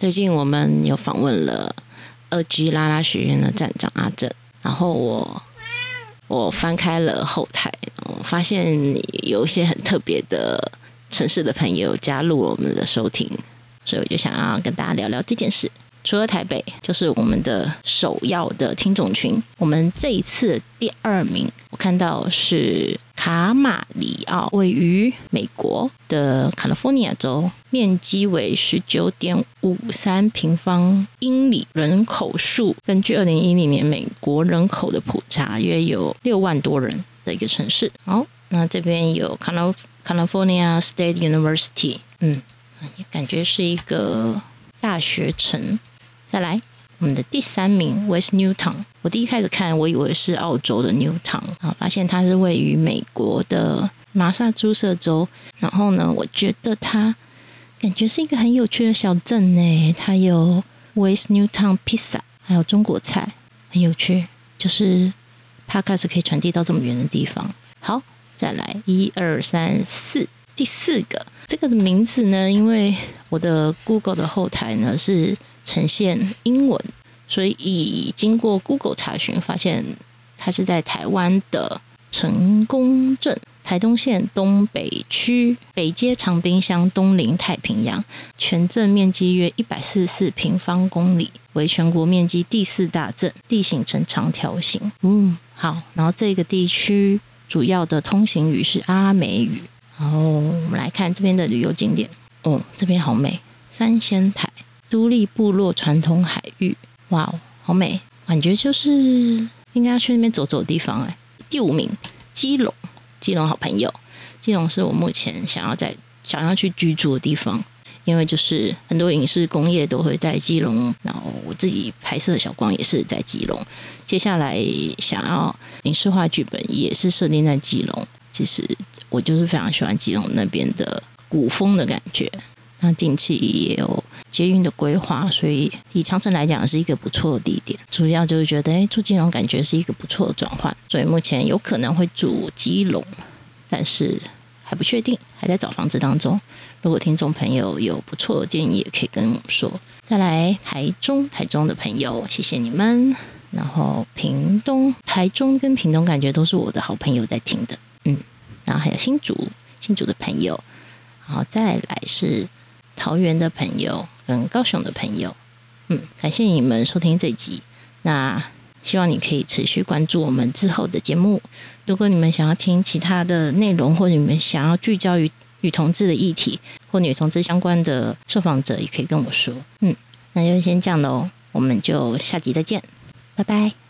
最近我们有访问了二 G 拉拉学院的站长阿正，然后我我翻开了后台，我发现有一些很特别的城市的朋友加入了我们的收听，所以我就想要跟大家聊聊这件事。除了台北，就是我们的首要的听众群。我们这一次第二名，我看到是卡马里奥，位于美国的 California 州，面积为十九点五三平方英里，人口数根据二零一零年美国人口的普查，约有六万多人的一个城市。好，那这边有 California State University，嗯，感觉是一个大学城。再来，我们的第三名 West Newton。我第一开始看，我以为是澳洲的 Newton 啊，发现它是位于美国的马萨诸塞州。然后呢，我觉得它感觉是一个很有趣的小镇呢。它有 West Newton Pizza，还有中国菜，很有趣。就是 Podcast 可以传递到这么远的地方。好，再来一二三四，第四个这个的名字呢，因为我的 Google 的后台呢是。呈现英文，所以经过 Google 查询，发现它是在台湾的成功镇台东县东北区北街长滨乡东临太平洋，全镇面积约一百四十四平方公里，为全国面积第四大镇，地形呈长条形。嗯，好，然后这个地区主要的通行语是阿美语。然后我们来看这边的旅游景点，哦，这边好美，三仙台。独立部落传统海域，哇哦，好美，感觉就是应该要去那边走走的地方哎。第五名，基隆，基隆好朋友，基隆是我目前想要在想要去居住的地方，因为就是很多影视工业都会在基隆，然后我自己拍摄的小光也是在基隆，接下来想要影视化剧本也是设定在基隆。其实我就是非常喜欢基隆那边的古风的感觉。那近期也有捷运的规划，所以以长城来讲是一个不错的地点。主要就是觉得，哎，住基隆感觉是一个不错的转换，所以目前有可能会住基隆，但是还不确定，还在找房子当中。如果听众朋友有不错的建议，也可以跟我们说。再来台中，台中的朋友，谢谢你们。然后屏东、台中跟屏东感觉都是我的好朋友在听的，然后还有新竹，新竹的朋友，然后再来是。桃园的朋友跟高雄的朋友，嗯，感谢你们收听这集。那希望你可以持续关注我们之后的节目。如果你们想要听其他的内容，或者你们想要聚焦于女同志的议题或女同志相关的受访者，也可以跟我说。嗯，那就先这样喽，我们就下集再见，拜拜。